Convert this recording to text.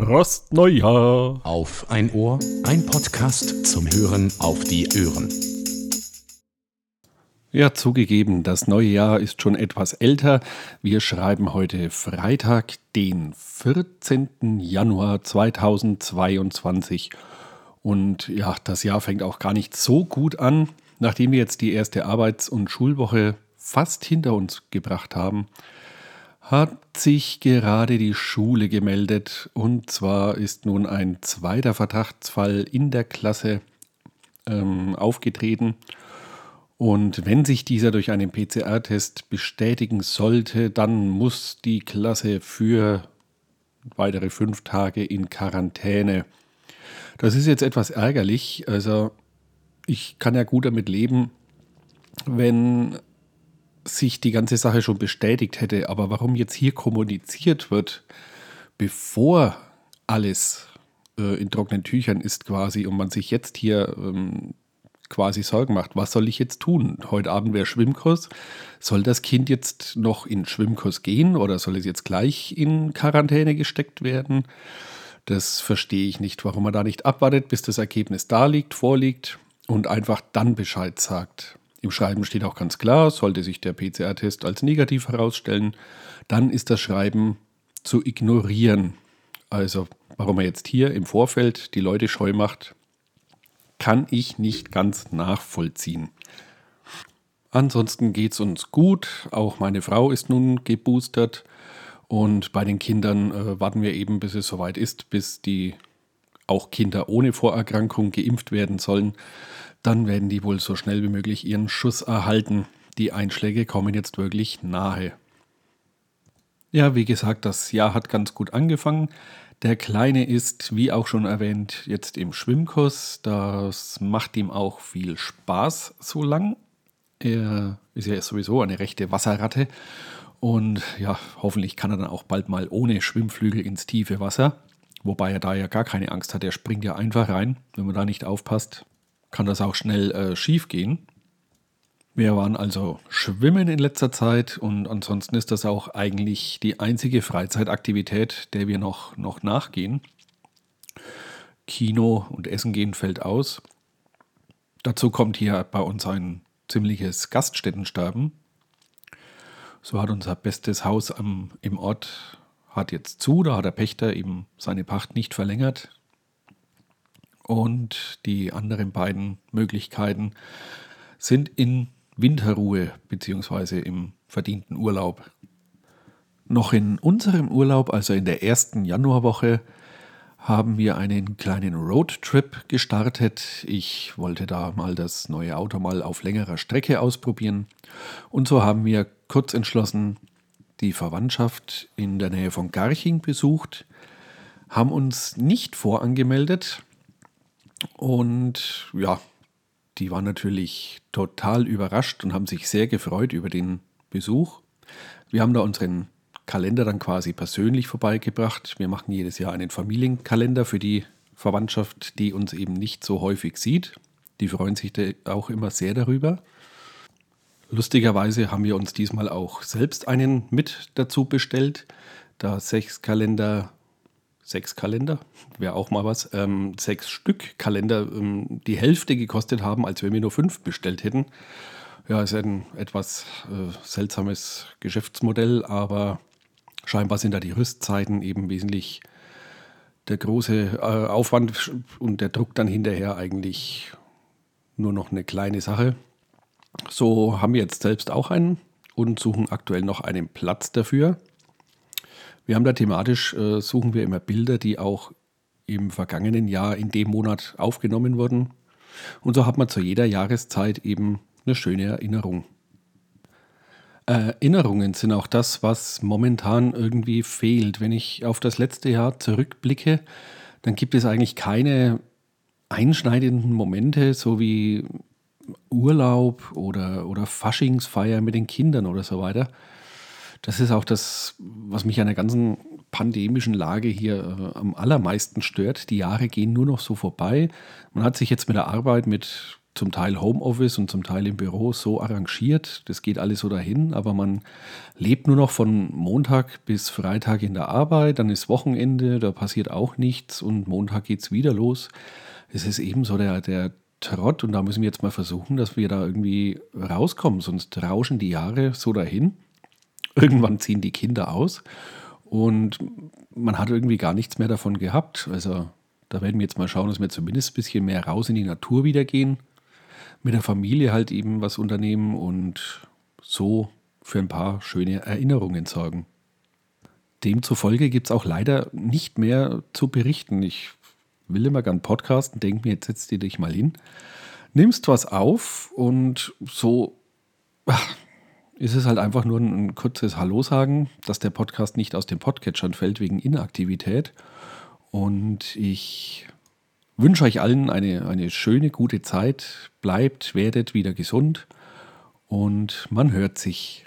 Prost Neujahr! Auf ein Ohr, ein Podcast zum Hören auf die Ohren. Ja, zugegeben, das neue Jahr ist schon etwas älter. Wir schreiben heute Freitag, den 14. Januar 2022. Und ja, das Jahr fängt auch gar nicht so gut an. Nachdem wir jetzt die erste Arbeits- und Schulwoche fast hinter uns gebracht haben, hat sich gerade die Schule gemeldet. Und zwar ist nun ein zweiter Verdachtsfall in der Klasse ähm, aufgetreten. Und wenn sich dieser durch einen PCR-Test bestätigen sollte, dann muss die Klasse für weitere fünf Tage in Quarantäne. Das ist jetzt etwas ärgerlich. Also ich kann ja gut damit leben, wenn sich die ganze Sache schon bestätigt hätte. Aber warum jetzt hier kommuniziert wird, bevor alles äh, in trockenen Tüchern ist quasi und man sich jetzt hier ähm, quasi Sorgen macht. Was soll ich jetzt tun? Heute Abend wäre Schwimmkurs. Soll das Kind jetzt noch in Schwimmkurs gehen oder soll es jetzt gleich in Quarantäne gesteckt werden? Das verstehe ich nicht, warum man da nicht abwartet, bis das Ergebnis da liegt, vorliegt und einfach dann Bescheid sagt. Im Schreiben steht auch ganz klar, sollte sich der PCR-Test als negativ herausstellen, dann ist das Schreiben zu ignorieren. Also, warum er jetzt hier im Vorfeld die Leute scheu macht, kann ich nicht ganz nachvollziehen. Ansonsten geht es uns gut. Auch meine Frau ist nun geboostert. Und bei den Kindern äh, warten wir eben, bis es soweit ist, bis die auch Kinder ohne Vorerkrankung geimpft werden sollen. Dann werden die wohl so schnell wie möglich ihren Schuss erhalten. Die Einschläge kommen jetzt wirklich nahe. Ja, wie gesagt, das Jahr hat ganz gut angefangen. Der Kleine ist, wie auch schon erwähnt, jetzt im Schwimmkurs. Das macht ihm auch viel Spaß so lang. Er ist ja sowieso eine rechte Wasserratte. Und ja, hoffentlich kann er dann auch bald mal ohne Schwimmflügel ins tiefe Wasser. Wobei er da ja gar keine Angst hat. Er springt ja einfach rein. Wenn man da nicht aufpasst, kann das auch schnell äh, schief gehen. Wir waren also schwimmen in letzter Zeit und ansonsten ist das auch eigentlich die einzige Freizeitaktivität, der wir noch, noch nachgehen. Kino und Essen gehen fällt aus. Dazu kommt hier bei uns ein ziemliches Gaststättensterben. So hat unser bestes Haus am, im Ort hat jetzt zu, da hat der Pächter eben seine Pacht nicht verlängert. Und die anderen beiden Möglichkeiten sind in Winterruhe bzw. im verdienten Urlaub. Noch in unserem Urlaub, also in der ersten Januarwoche, haben wir einen kleinen Roadtrip gestartet. Ich wollte da mal das neue Auto mal auf längerer Strecke ausprobieren. Und so haben wir kurz entschlossen die Verwandtschaft in der Nähe von Garching besucht, haben uns nicht vorangemeldet und ja, die waren natürlich total überrascht und haben sich sehr gefreut über den Besuch. Wir haben da unseren Kalender dann quasi persönlich vorbeigebracht. Wir machen jedes Jahr einen Familienkalender für die Verwandtschaft, die uns eben nicht so häufig sieht. Die freuen sich auch immer sehr darüber. Lustigerweise haben wir uns diesmal auch selbst einen mit dazu bestellt, da sechs Kalender sechs Kalender, wäre auch mal was, ähm, sechs Stück Kalender ähm, die Hälfte gekostet haben, als wenn wir nur fünf bestellt hätten. Ja, ist ein etwas äh, seltsames Geschäftsmodell, aber scheinbar sind da die Rüstzeiten eben wesentlich der große äh, Aufwand und der Druck dann hinterher eigentlich nur noch eine kleine Sache. So haben wir jetzt selbst auch einen und suchen aktuell noch einen Platz dafür. Wir haben da thematisch, äh, suchen wir immer Bilder, die auch im vergangenen Jahr in dem Monat aufgenommen wurden. Und so hat man zu jeder Jahreszeit eben eine schöne Erinnerung. Erinnerungen sind auch das, was momentan irgendwie fehlt. Wenn ich auf das letzte Jahr zurückblicke, dann gibt es eigentlich keine einschneidenden Momente, so wie Urlaub oder, oder Faschingsfeier mit den Kindern oder so weiter. Das ist auch das, was mich an der ganzen pandemischen Lage hier äh, am allermeisten stört. Die Jahre gehen nur noch so vorbei. Man hat sich jetzt mit der Arbeit, mit zum Teil Homeoffice und zum Teil im Büro so arrangiert. Das geht alles so dahin, aber man lebt nur noch von Montag bis Freitag in der Arbeit, dann ist Wochenende, da passiert auch nichts und Montag geht es wieder los. Es ist eben so der, der Trott und da müssen wir jetzt mal versuchen, dass wir da irgendwie rauskommen, sonst rauschen die Jahre so dahin. Irgendwann ziehen die Kinder aus und man hat irgendwie gar nichts mehr davon gehabt. Also da werden wir jetzt mal schauen, dass wir zumindest ein bisschen mehr raus in die Natur wieder gehen. Mit der Familie halt eben was unternehmen und so für ein paar schöne Erinnerungen sorgen. Demzufolge gibt es auch leider nicht mehr zu berichten. Ich will immer gern podcasten, denk mir, jetzt setzt dir dich mal hin, nimmst was auf und so ist es halt einfach nur ein, ein kurzes Hallo sagen, dass der Podcast nicht aus den Podcatchern fällt wegen Inaktivität. Und ich wünsche euch allen eine, eine schöne, gute Zeit. Bleibt, werdet wieder gesund und man hört sich.